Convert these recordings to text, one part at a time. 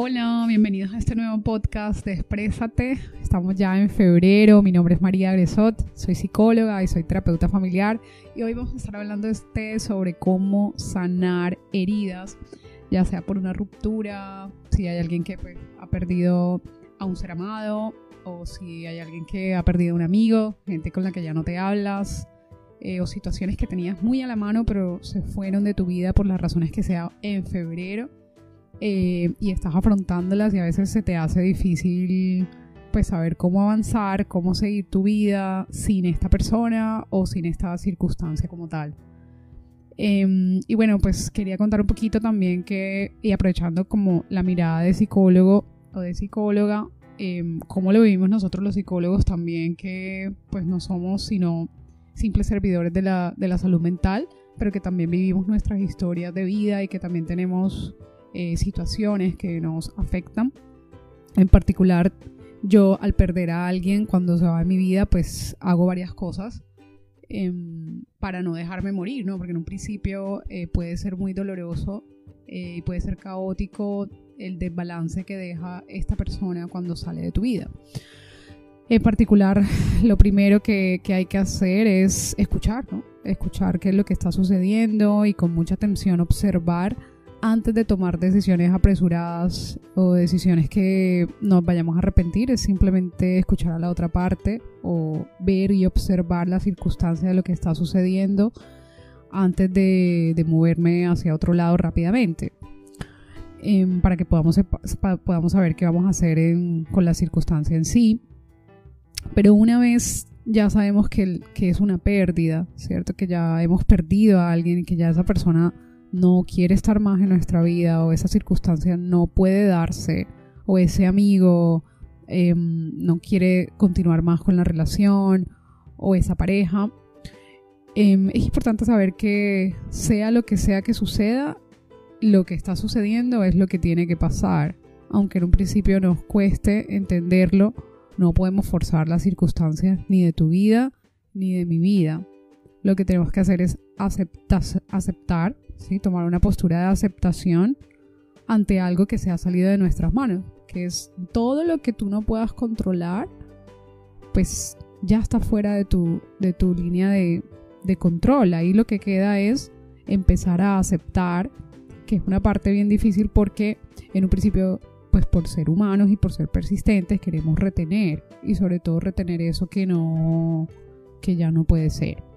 Hola, bienvenidos a este nuevo podcast de Exprésate. Estamos ya en febrero. Mi nombre es María Gresot, soy psicóloga y soy terapeuta familiar. Y hoy vamos a estar hablando este sobre cómo sanar heridas, ya sea por una ruptura, si hay alguien que pues, ha perdido a un ser amado, o si hay alguien que ha perdido a un amigo, gente con la que ya no te hablas, eh, o situaciones que tenías muy a la mano pero se fueron de tu vida por las razones que sea en febrero eh, y estás afrontándolas y a veces se te hace difícil pues saber cómo avanzar, cómo seguir tu vida sin esta persona o sin esta circunstancia como tal. Em, y bueno, pues quería contar un poquito también que, y aprovechando como la mirada de psicólogo o de psicóloga, eh, cómo lo vivimos nosotros los psicólogos también, que pues no somos sino simples servidores de la, de la salud mental, pero que también vivimos nuestras historias de vida y que también tenemos eh, situaciones que nos afectan. En particular, yo al perder a alguien cuando se va de mi vida, pues hago varias cosas em, para no dejarme morir, ¿no? Porque en un principio eh, puede ser muy doloroso eh, y puede ser caótico el desbalance que deja esta persona cuando sale de tu vida. En particular, lo primero que, que, hay que hacer es escuchar, ¿no? Escuchar qué es lo que está sucediendo y con mucha atención observar antes de tomar decisiones apresuradas o decisiones que nos vayamos a arrepentir, es simplemente escuchar a la otra parte o ver y observar la circunstancia de lo que está sucediendo antes de, moverme hacia otro lado rápidamente. Em, para que podamos, podamos saber qué vamos a hacer con la circunstancia en sí. Pero una vez ya sabemos que, que es una pérdida, ¿cierto? Que ya hemos perdido a alguien y que ya esa persona no quiere estar más en nuestra vida o esa circunstancia no puede darse o ese amigo em, no quiere continuar más con la relación o esa pareja, em, es importante saber que sea lo que sea que suceda, lo que está sucediendo es lo que tiene que pasar. Aunque en un principio nos cueste entenderlo, no podemos forzar las circunstancias ni de tu vida ni de mi vida. Lo que tenemos que hacer es aceptar, aceptar tomar una postura de aceptación ante algo que se ha salido de nuestras manos, que es todo lo que tú no puedas controlar, pues ya está fuera de tu, de tu línea de, de control. Ahí lo que queda es empezar a aceptar, que es una parte bien difícil porque en un principio, pues por ser humanos y por ser persistentes, queremos retener y sobre todo retener eso que no, que ya no puede ser.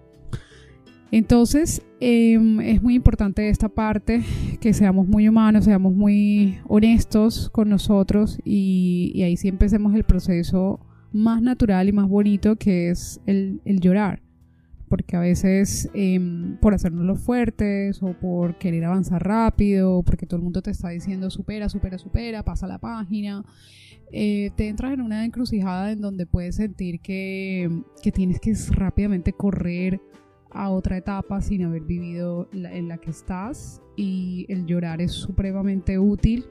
Entonces, em, es muy importante esta parte, que seamos muy humanos, seamos muy honestos con nosotros y, ahí sí empecemos el proceso más natural y más bonito que es el, llorar. Porque a veces em, por hacernos los fuertes o por querer avanzar rápido, porque todo el mundo te está diciendo supera, supera, supera, pasa la página, eh, te entras en una encrucijada en donde puedes sentir que, que tienes que rápidamente correr a otra etapa sin haber vivido en la que estás y el llorar es supremamente útil.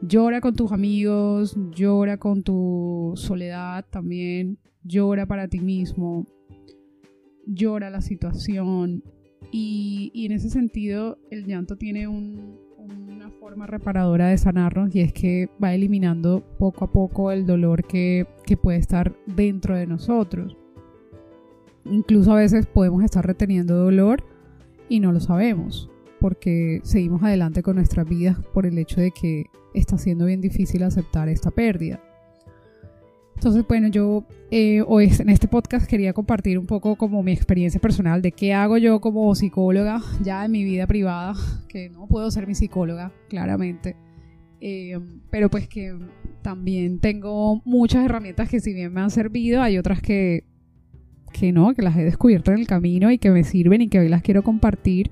Llora con tus amigos, llora con tu soledad también, llora para ti mismo, llora la situación y, en ese sentido el llanto tiene una forma reparadora de sanarnos y es que va eliminando poco a poco el dolor que, que puede estar dentro de nosotros. Incluso a veces podemos estar reteniendo dolor y no lo sabemos porque seguimos adelante con nuestras vidas por el hecho de que está siendo bien difícil aceptar esta pérdida. Entonces, bueno, yo eh, hoy en este podcast quería compartir un poco como mi experiencia personal de qué hago yo como psicóloga ya en mi vida privada, que no puedo ser mi psicóloga, claramente, eh, pero pues que también tengo muchas herramientas que si bien me han servido, hay otras que que no, que las he descubierto en el camino y que me sirven y que hoy las quiero compartir,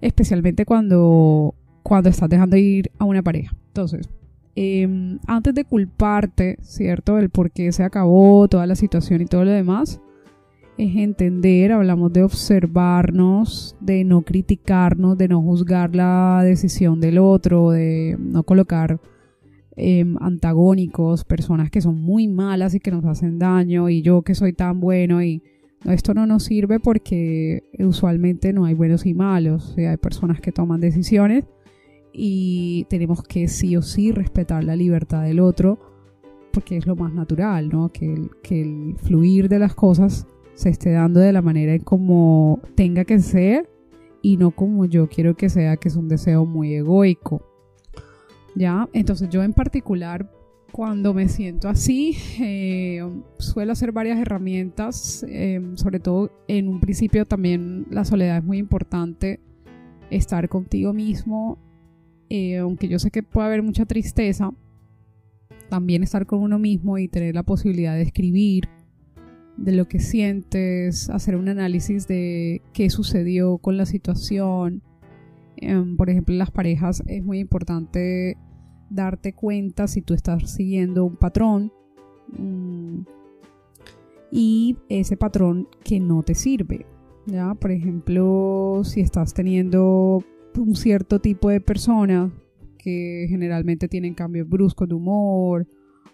especialmente cuando, cuando estás dejando ir a una pareja. Entonces, em, antes de culparte, ¿cierto? El por qué se acabó toda la situación y todo lo demás, es entender, hablamos de observarnos, de no criticarnos, de no juzgar la decisión del otro, de no colocar Em, antagónicos, personas que son muy malas y que nos hacen daño y yo que soy tan bueno y esto no nos sirve porque usualmente no hay buenos y malos, hay personas que toman decisiones y tenemos que sí o sí respetar la libertad del otro porque es lo más natural, ¿no? Que el, que el fluir de las cosas se esté dando de la manera en como tenga que ser y no como yo quiero que sea, que es un deseo muy egoico. ¿Ya? Entonces yo en particular, cuando me siento así, eh, suelo hacer varias herramientas, eh, sobre todo en un principio también la soledad es muy importante, estar contigo mismo, eh, aunque yo sé que puede haber mucha tristeza, también estar con uno mismo y tener la posibilidad de escribir de lo que sientes, hacer un análisis de qué sucedió con la situación. Em, por ejemplo, en las parejas es muy importante darte cuenta si tú estás siguiendo un patrón mm, y ese patrón que no te sirve. ¿ya? Por ejemplo, si estás teniendo un cierto tipo de personas que generalmente tienen cambios bruscos de humor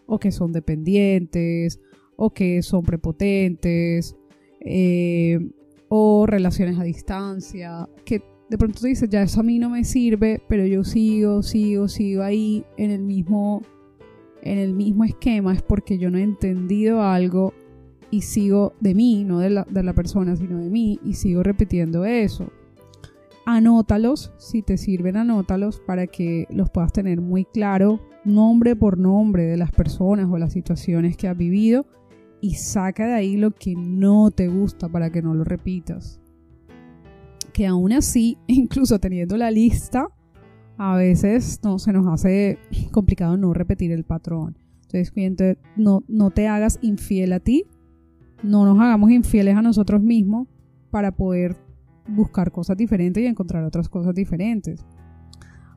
o que son dependientes o que son prepotentes eh, o relaciones a distancia que de pronto tú dices ya eso a mí no me sirve pero yo sigo sigo sigo ahí en el mismo en el mismo esquema es porque yo no he entendido algo y sigo de mí no de la, de la persona sino de mí y sigo repitiendo eso anótalos, si te sirven, anótalos para que los puedas tener muy claro, nombre por nombre de las personas o las situaciones que has vivido y saca de ahí lo que no te gusta para que no lo repitas. Que aún así, incluso teniendo la lista, a veces no se nos hace complicado no repetir el patrón. Entonces, cliente, no, no te hagas infiel a ti, no nos hagamos infieles a nosotros mismos para poder buscar cosas diferentes y encontrar otras cosas diferentes.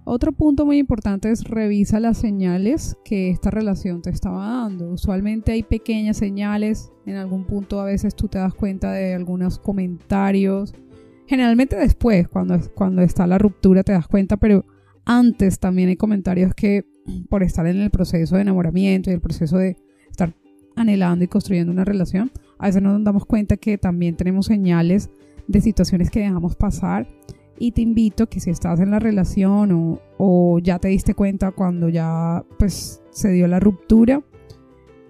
Otro punto muy importante es revisa las señales que esta relación te estaba dando. Usualmente hay pequeñas señales, en algún punto a veces tú te das cuenta de algunos comentarios. Generalmente después, cuando, cuando está la ruptura, te das cuenta, pero antes también hay comentarios que por estar en el proceso de enamoramiento y el proceso de estar anhelando y construyendo una relación, a veces nos damos cuenta que también tenemos señales de situaciones que dejamos pasar. Y te invito que si estás en la relación o, ya te diste cuenta cuando ya pues se dio la ruptura,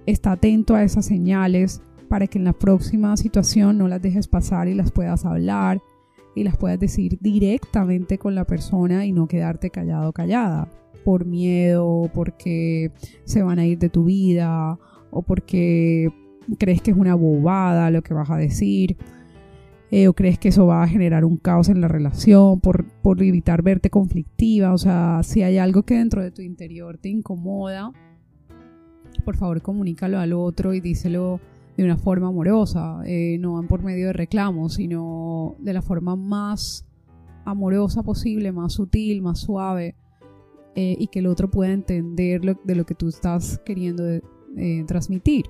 está atento a esas señales para que en la próxima situación no las dejes pasar y las puedas hablar y las puedas decir directamente con la persona y no quedarte callado callada por miedo, porque se van a ir de tu vida o porque crees que es una bobada lo que vas a decir. Eh, o crees que eso va a generar un caos en la relación por, por evitar verte conflictiva, o sea, si hay algo que dentro de tu interior te incomoda, por favor comunícalo al otro y díselo de una forma amorosa, eh, no por medio de reclamos, sino de la forma más amorosa posible, más sutil, más suave, eh, y que el otro pueda entender de lo que tú estás queriendo transmitir.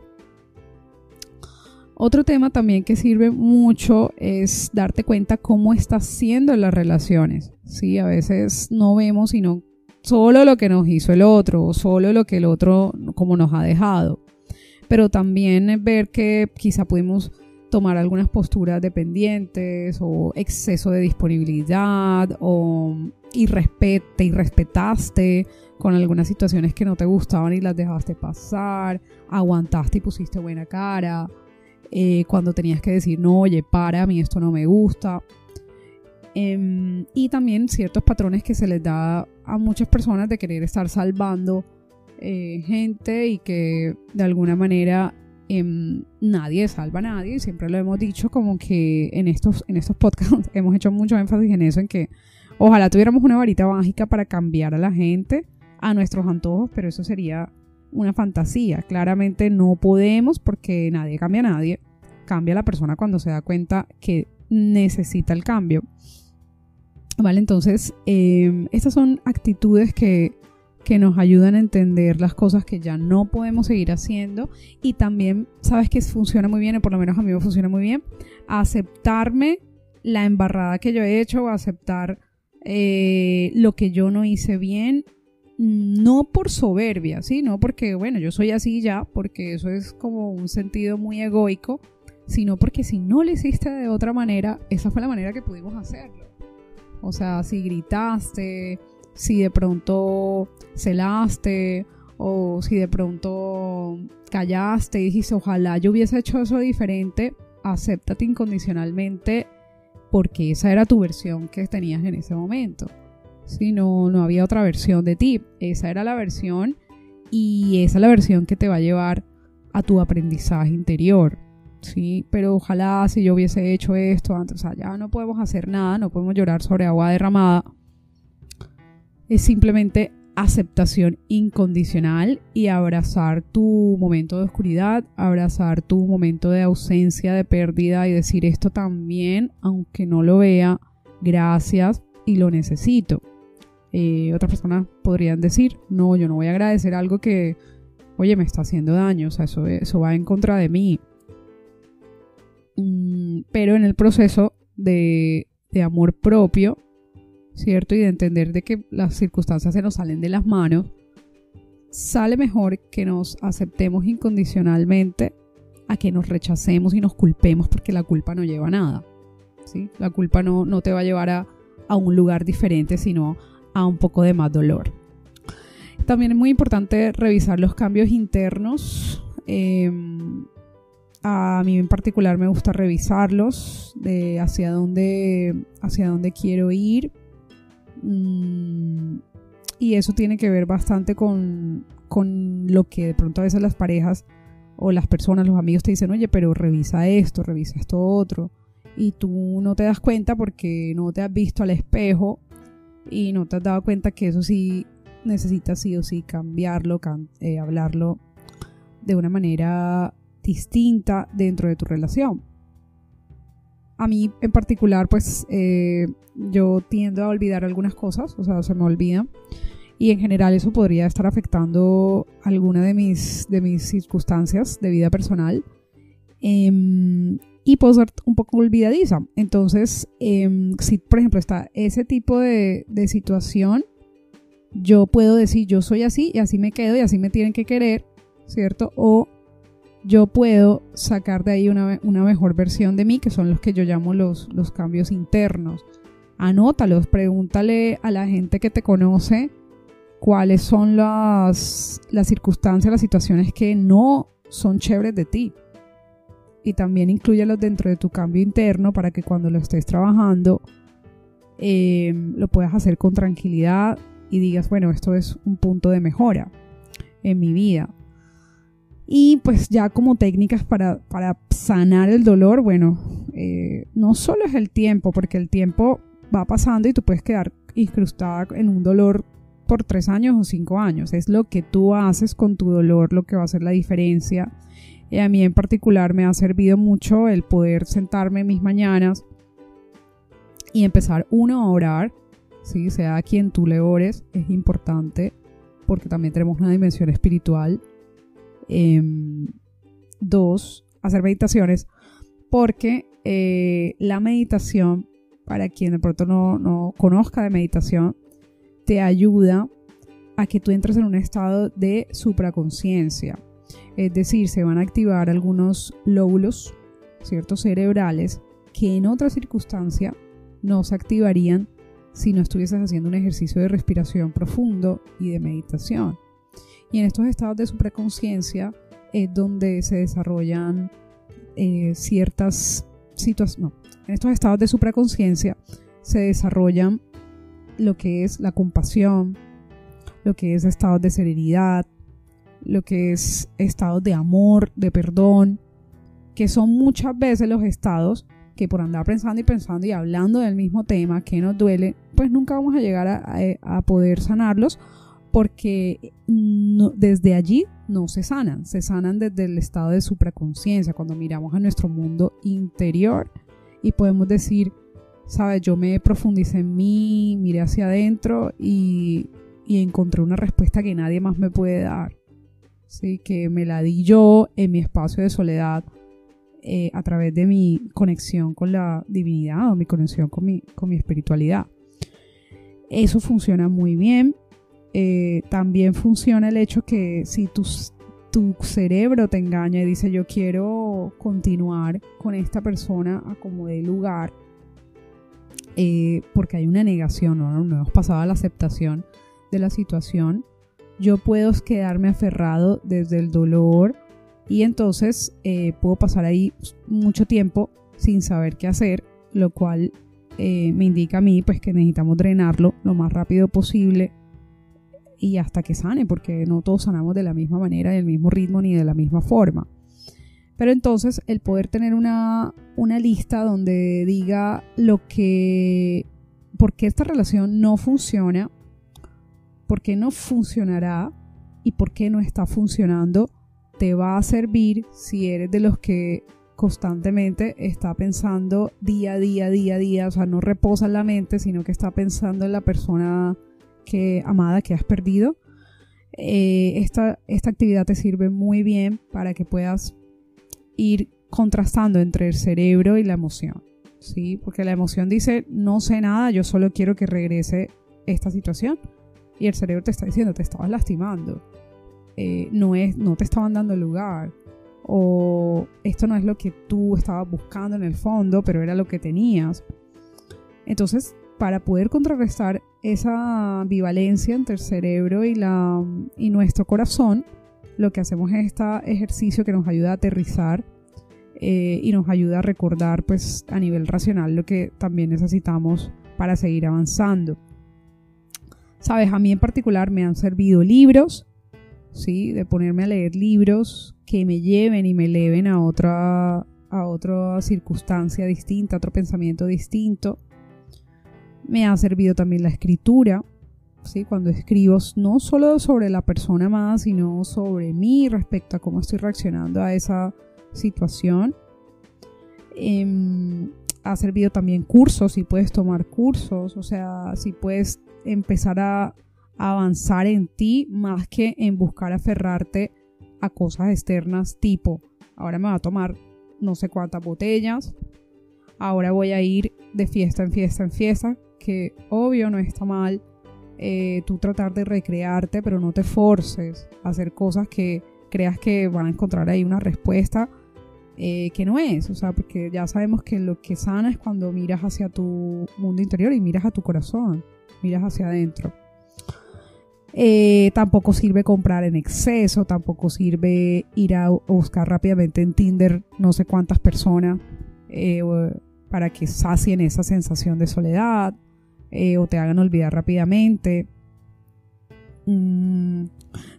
Otro tema también que sirve mucho es darte cuenta cómo estás siendo las relaciones. Sí, a veces no vemos sino solo lo que nos hizo el otro o solo lo que el otro como nos ha dejado. Pero también ver que quizá pudimos tomar algunas posturas dependientes o exceso de disponibilidad o irrespete, irrespetaste con algunas situaciones que no te gustaban y las dejaste pasar, aguantaste y pusiste buena cara eh, cuando tenías que decir, no, oye, para, a mí esto no me gusta. Em, y también ciertos patrones que se les da a muchas personas de querer estar salvando eh, gente y que de alguna manera em, nadie salva a nadie. Siempre lo hemos dicho como que en estos, en estos podcasts hemos hecho mucho énfasis en eso, en que ojalá tuviéramos una varita mágica para cambiar a la gente a nuestros antojos, pero eso sería una fantasía. Claramente no podemos porque nadie cambia a nadie. Cambia la persona cuando se da cuenta que necesita el cambio. Vale, entonces em, estas son actitudes que, que nos ayudan a entender las cosas que ya no podemos seguir haciendo y también, sabes que funciona muy bien, o por lo menos a mí me funciona muy bien, aceptarme la embarrada que yo he hecho, aceptar eh, lo que yo no hice bien no por soberbia, ¿sí? No porque, bueno, yo soy así ya, porque eso es como un sentido muy egoico, sino porque si no lo hiciste de otra manera, esa fue la manera que pudimos hacerlo. O sea, si gritaste, si de pronto celaste o si de pronto callaste y dijiste, ojalá yo hubiese hecho eso diferente, acéptate incondicionalmente porque esa era tu versión que tenías en ese momento. Si no, no había otra versión de ti, esa era la versión y esa es la versión que te va a llevar a tu aprendizaje interior. Sí, pero ojalá si yo hubiese hecho esto antes, o sea, ya no podemos hacer nada, no podemos llorar sobre agua derramada. Es simplemente aceptación incondicional y abrazar tu momento de oscuridad, abrazar tu momento de ausencia, de pérdida y decir esto también, aunque no lo vea, gracias y lo necesito. Eh, otras personas podrían decir, no, yo no voy a agradecer algo que, oye, me está haciendo daño, o sea, eso, eso va en contra de mí. Mm, pero en el proceso de, de amor propio, ¿cierto? Y de entender de que las circunstancias se nos salen de las manos, sale mejor que nos aceptemos incondicionalmente a que nos rechacemos y nos culpemos porque la culpa no lleva a nada. ¿sí? La culpa no, no te va a llevar a, a, un lugar diferente, sino a un poco de más dolor. También es muy importante revisar los cambios internos. Em, a mí en particular me gusta revisarlos de hacia dónde, hacia dónde quiero ir, y eso tiene que ver bastante con, con lo que de pronto a veces las parejas o las personas, los amigos te dicen, oye, pero revisa esto, revisa esto otro. Y tú no te das cuenta porque no te has visto al espejo y no te has dado cuenta que eso sí necesitas sí o sí cambiarlo, eh, hablarlo de una manera distinta dentro de tu relación a mí en particular, pues eh, yo tiendo a olvidar algunas cosas, o sea, se me olvida. Y en general eso podría estar afectando alguna de mis, de mis circunstancias de vida personal. Em, y puedo ser un poco olvidadiza. Entonces, em, si por ejemplo está ese tipo de, de situación, yo puedo decir yo soy así y así me quedo y así me tienen que querer, ¿cierto? O yo puedo sacar de ahí una, mejor versión de mí, que son los que yo llamo los, los cambios internos. Anótalos, pregúntale a la gente que te conoce cuáles son las, las circunstancias, las situaciones que no son chéveres de ti. Y también incluyelos dentro de tu cambio interno para que cuando lo estés trabajando em, lo puedas hacer con tranquilidad y digas, bueno, esto es un punto de mejora en mi vida. Y pues ya como técnicas para, sanar el dolor, bueno, eh, no solo es el tiempo, porque el tiempo va pasando y tú puedes quedar incrustada en un dolor por tres años o cinco años. Es lo que tú haces con tu dolor lo que va a hacer la diferencia. Y a mí en particular me ha servido mucho el poder sentarme mis mañanas y empezar uno a orar, ¿sí? sea a quien tú le ores, es importante porque también tenemos una dimensión espiritual Em, dos, hacer meditaciones, porque eh, la meditación, para quien de pronto no, no conozca de meditación, te ayuda a que tú entres en un estado de supraconciencia. Es decir, se van a activar algunos lóbulos, ciertos cerebrales, que en otra circunstancia no se activarían si no estuvieses haciendo un ejercicio de respiración profundo y de meditación. Y en estos estados de supraconciencia es donde se desarrollan eh, ciertas situaciones. No, en estos estados de supraconciencia se desarrollan lo que es la compasión, lo que es estados de serenidad, lo que es estados de amor, de perdón, que son muchas veces los estados que por andar pensando y pensando y hablando del mismo tema que nos duele, pues nunca vamos a llegar a poder sanarlos porque desde allí no se sanan, se sanan desde el estado de supraconciencia, cuando miramos a nuestro mundo interior y podemos decir, sabes, yo me profundicé en mí, miré hacia adentro y, encontré una respuesta que nadie más me puede dar, ¿sí? que me la di yo en mi espacio de soledad eh, a través de mi conexión con la divinidad o mi conexión con mi, con mi espiritualidad. Eso funciona muy bien eh, también funciona el hecho que si tu, tu cerebro te engaña y dice yo quiero continuar con esta persona a como dé lugar, eh, porque hay una negación, ¿no? no hemos pasado a la aceptación de la situación, yo puedo quedarme aferrado desde el dolor y entonces eh, puedo pasar ahí mucho tiempo sin saber qué hacer, lo cual me indica a mí pues que necesitamos drenarlo lo más rápido posible y hasta que sane, porque no todos sanamos de la misma manera, del mismo ritmo ni de la misma forma. Pero entonces el poder tener una, una lista donde diga lo que, por qué esta relación no funciona, por qué no funcionará y por qué no está funcionando, te va a servir si eres de los que constantemente está pensando día a día, día a día, o sea, no reposa en la mente, sino que está pensando en la persona que amada que has perdido. Eh, esta, esta actividad te sirve muy bien para que puedas ir contrastando entre el cerebro y la emoción, ¿sí? Porque la emoción dice, no sé nada, yo solo quiero que regrese esta situación. Y el cerebro te está diciendo, te estabas lastimando, eh, no, es, no te estaban dando lugar, o esto no es lo que tú estabas buscando en el fondo, pero era lo que tenías. Entonces, para poder contrarrestar esa ambivalencia entre el cerebro y, la, y nuestro corazón, lo que hacemos es este ejercicio que nos ayuda a aterrizar eh, y nos ayuda a recordar pues a nivel racional lo que también necesitamos para seguir avanzando. Sabes, a mí en particular me han servido libros, ¿sí? De ponerme a leer libros que me lleven y me eleven a otra, a otra circunstancia distinta, a otro pensamiento distinto. Me ha servido también la escritura, ¿sí? Cuando escribo no solo sobre la persona más, sino sobre mí respecto a cómo estoy reaccionando a esa situación. Em, ha servido también cursos, si puedes tomar cursos, o sea, si puedes empezar a avanzar en ti más que en buscar aferrarte a cosas externas tipo, ahora me va a tomar no sé cuántas botellas, ahora voy a ir de fiesta en fiesta en fiesta, que obvio no está mal eh, tú tratar de recrearte, pero no te forces a hacer cosas que creas que van a encontrar ahí una respuesta eh, que no es, o sea, porque ya sabemos que lo que sana es cuando miras hacia tu mundo interior y miras a tu corazón, miras hacia adentro. Eh, tampoco sirve comprar en exceso, tampoco sirve ir a buscar rápidamente en Tinder no sé cuántas personas eh, para que sacien esa sensación de soledad eh, o te hagan olvidar rápidamente. Mm,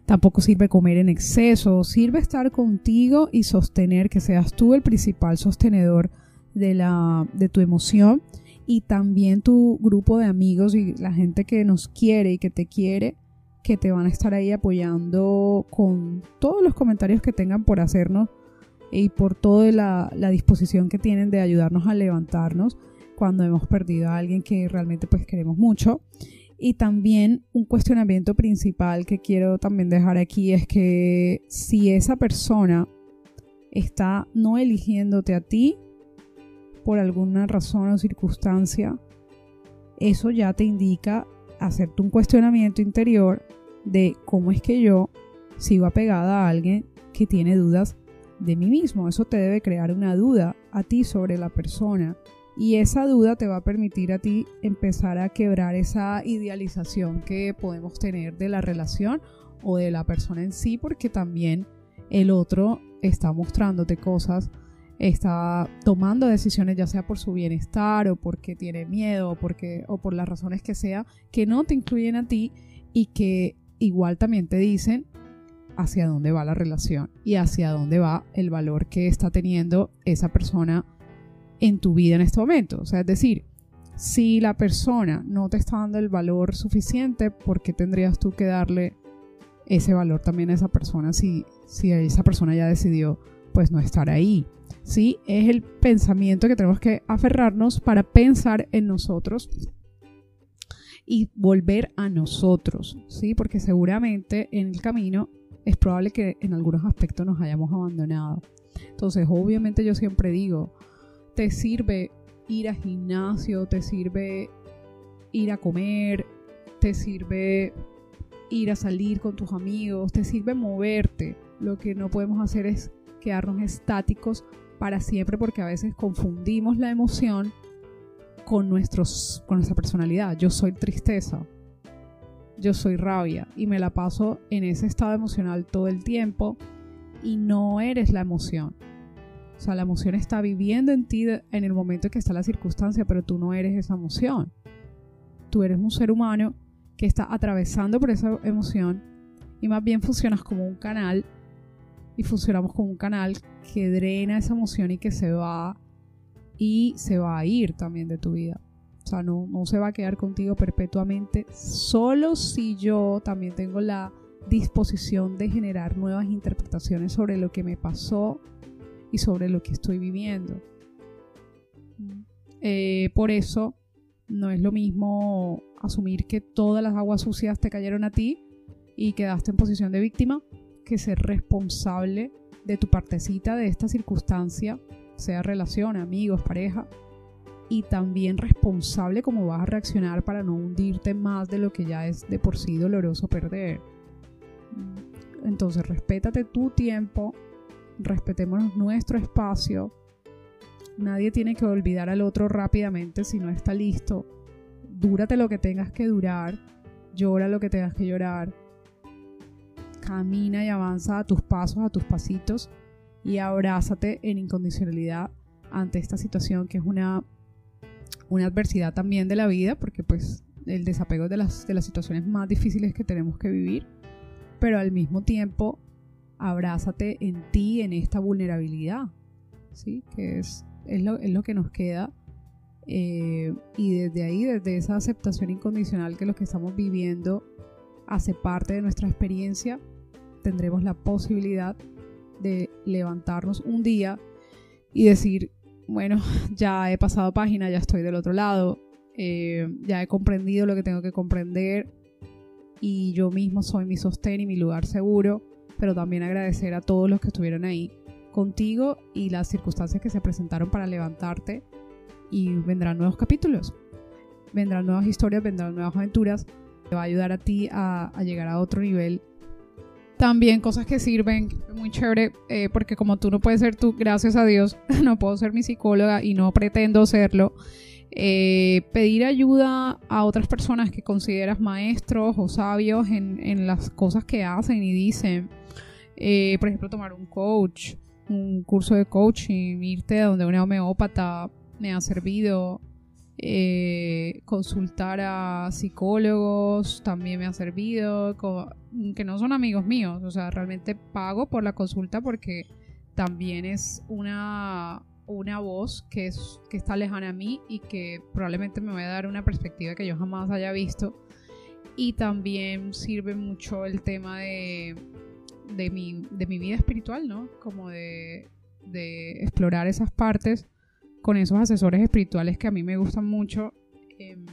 tampoco sirve comer en exceso, sirve estar contigo y sostener que seas tú el principal sostenedor de, la, de tu emoción y también tu grupo de amigos y la gente que nos quiere y que te quiere que te van a estar ahí apoyando con todos los comentarios que tengan por hacernos y por toda la, disposición que tienen de ayudarnos a levantarnos cuando hemos perdido a alguien que realmente pues queremos mucho. Y también un cuestionamiento principal que quiero también dejar aquí es que si esa persona está no eligiéndote a ti por alguna razón o circunstancia, eso ya te indica hacerte un cuestionamiento interior de cómo es que yo sigo apegada a alguien que tiene dudas de mí mismo. Eso te debe crear una duda a ti sobre la persona. Y esa duda te va a permitir a ti empezar a quebrar esa idealización que podemos tener de la relación o de la persona en sí, porque también el otro está mostrándote cosas, está tomando decisiones ya sea por su bienestar o porque tiene miedo o, porque, o por las razones que sea, que no te incluyen a ti y que igual también te dicen hacia dónde va la relación y hacia dónde va el valor que está teniendo esa persona en tu vida en este momento. O sea, es decir, si la persona no te está dando el valor suficiente, ¿por qué tendrías tú que darle ese valor también a esa persona si, si esa persona ya decidió pues no estar ahí? ¿Sí? Es el pensamiento que tenemos que aferrarnos para pensar en nosotros y volver a nosotros, ¿sí? Porque seguramente en el camino es probable que en algunos aspectos nos hayamos abandonado. Entonces, obviamente yo siempre digo, te sirve ir al gimnasio, te sirve ir a comer, te sirve ir a salir con tus amigos, te sirve moverte. Lo que no podemos hacer es quedarnos estáticos para siempre porque a veces confundimos la emoción con, nuestros, con nuestra personalidad. Yo soy tristeza, yo soy rabia y me la paso en ese estado emocional todo el tiempo y no eres la emoción. O sea, la emoción está viviendo en ti en el momento en que está la circunstancia, pero tú no eres esa emoción. Tú eres un ser humano que está atravesando por esa emoción y más bien funcionas como un canal y funcionamos como un canal que drena esa emoción y que se va y se va a ir también de tu vida. O sea, no, no se va a quedar contigo perpetuamente, solo si yo también tengo la disposición de generar nuevas interpretaciones sobre lo que me pasó y sobre lo que estoy viviendo. Eh, por eso no es lo mismo asumir que todas las aguas sucias te cayeron a ti y quedaste en posición de víctima que ser responsable de tu partecita de esta circunstancia, sea relación, amigos, pareja, y también responsable cómo vas a reaccionar para no hundirte más de lo que ya es de por sí doloroso perder. Entonces, respétate tu tiempo, respetémonos nuestro espacio. Nadie tiene que olvidar al otro rápidamente si no está listo. Dúrate lo que tengas que durar, llora lo que tengas que llorar. Camina y avanza a tus pasos, a tus pasitos y abrázate en incondicionalidad ante esta situación que es una, una adversidad también de la vida, porque pues el desapego de las, de las situaciones más difíciles que tenemos que vivir, pero al mismo tiempo abrázate en ti, en esta vulnerabilidad, ¿sí? Que es, es, lo, es lo que nos queda. Eh, y desde ahí, desde esa aceptación incondicional que lo que estamos viviendo hace parte de nuestra experiencia, tendremos la posibilidad de levantarnos un día y decir, bueno, ya he pasado página, ya estoy del otro lado, eh, ya he comprendido lo que tengo que comprender y yo mismo soy mi sostén y mi lugar seguro pero también agradecer a todos los que estuvieron ahí contigo y las circunstancias que se presentaron para levantarte y vendrán nuevos capítulos, vendrán nuevas historias, vendrán nuevas aventuras, te va a ayudar a ti a, llegar a otro nivel. También cosas que sirven, muy chévere, eh, porque como tú no puedes ser tú, gracias a Dios, no puedo ser mi psicóloga y no pretendo serlo. Eh, pedir ayuda a otras personas que consideras maestros o sabios en, en las cosas que hacen y dicen. Eh, por ejemplo, tomar un coach, un curso de coaching, irte a donde una homeópata me ha servido. Eh, consultar a psicólogos también me ha servido, que no son amigos míos, o sea, realmente pago por la consulta porque también es una, una voz que, es, que está lejana a mí y que probablemente me va a dar una perspectiva que yo jamás haya visto. Y también sirve mucho el tema de de mi, de mi vida espiritual, ¿no? Como de, de, explorar esas partes con esos asesores espirituales que a mí me gustan mucho. Em,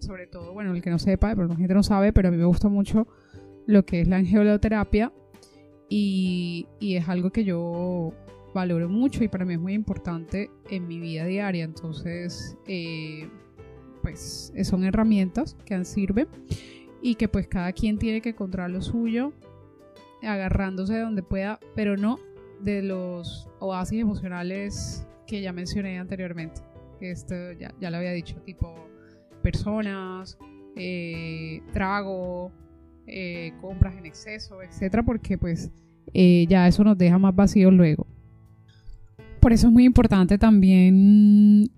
sobre todo, bueno, el que no sepa, pero la gente no sabe, pero a mí me gusta mucho lo que es la angeloterapia y, y es algo que yo valoro mucho y para mí es muy importante en mi vida diaria. Entonces, eh, pues son herramientas que sirven y que pues cada quien tiene que encontrar lo suyo agarrándose de donde pueda, pero no de los oasis emocionales que ya mencioné anteriormente. Esto ya, ya lo había dicho, tipo personas, eh, trago, eh, compras en exceso, etcétera, porque pues eh, ya eso nos deja más vacíos luego. Por eso es muy importante también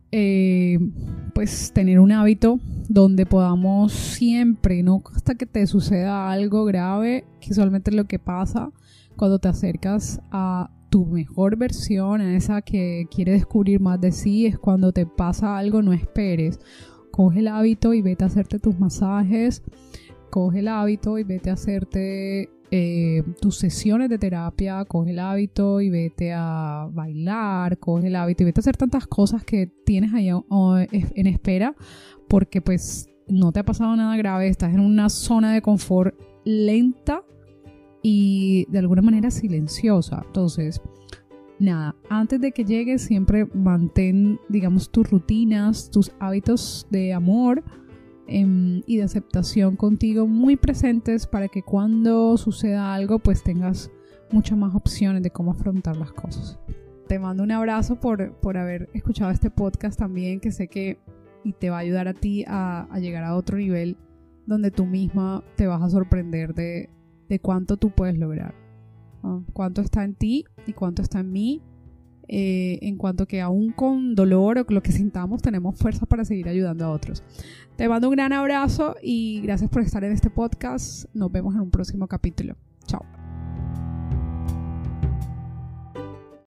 pues tener un hábito donde podamos siempre, no hasta que te suceda algo grave, que usualmente es lo que pasa cuando te acercas a tu mejor versión, a esa que quiere descubrir más de sí, es cuando te pasa algo, no esperes. Coge el hábito y vete a hacerte tus masajes, coge el hábito y vete a hacerte eh, tus sesiones de terapia, coge el hábito y vete a bailar, coge el hábito y vete a hacer tantas cosas que tienes ahí en espera porque pues no te ha pasado nada grave, estás en una zona de confort lenta y de alguna manera silenciosa. Entonces, nada, antes de que llegues siempre mantén, digamos, tus rutinas, tus hábitos de amor em, y de aceptación contigo muy presentes para que cuando suceda algo pues tengas muchas más opciones de cómo afrontar las cosas. Te mando un abrazo por, por haber escuchado este podcast también, que sé que y te va a ayudar a ti a, llegar a otro nivel donde tú misma te vas a sorprender de, cuánto tú puedes lograr. Cuánto está en ti y cuánto está en mí. Eh, en cuanto que aún con dolor o lo que sintamos tenemos fuerza para seguir ayudando a otros. Te mando un gran abrazo y gracias por estar en este podcast. Nos vemos en un próximo capítulo. Chao.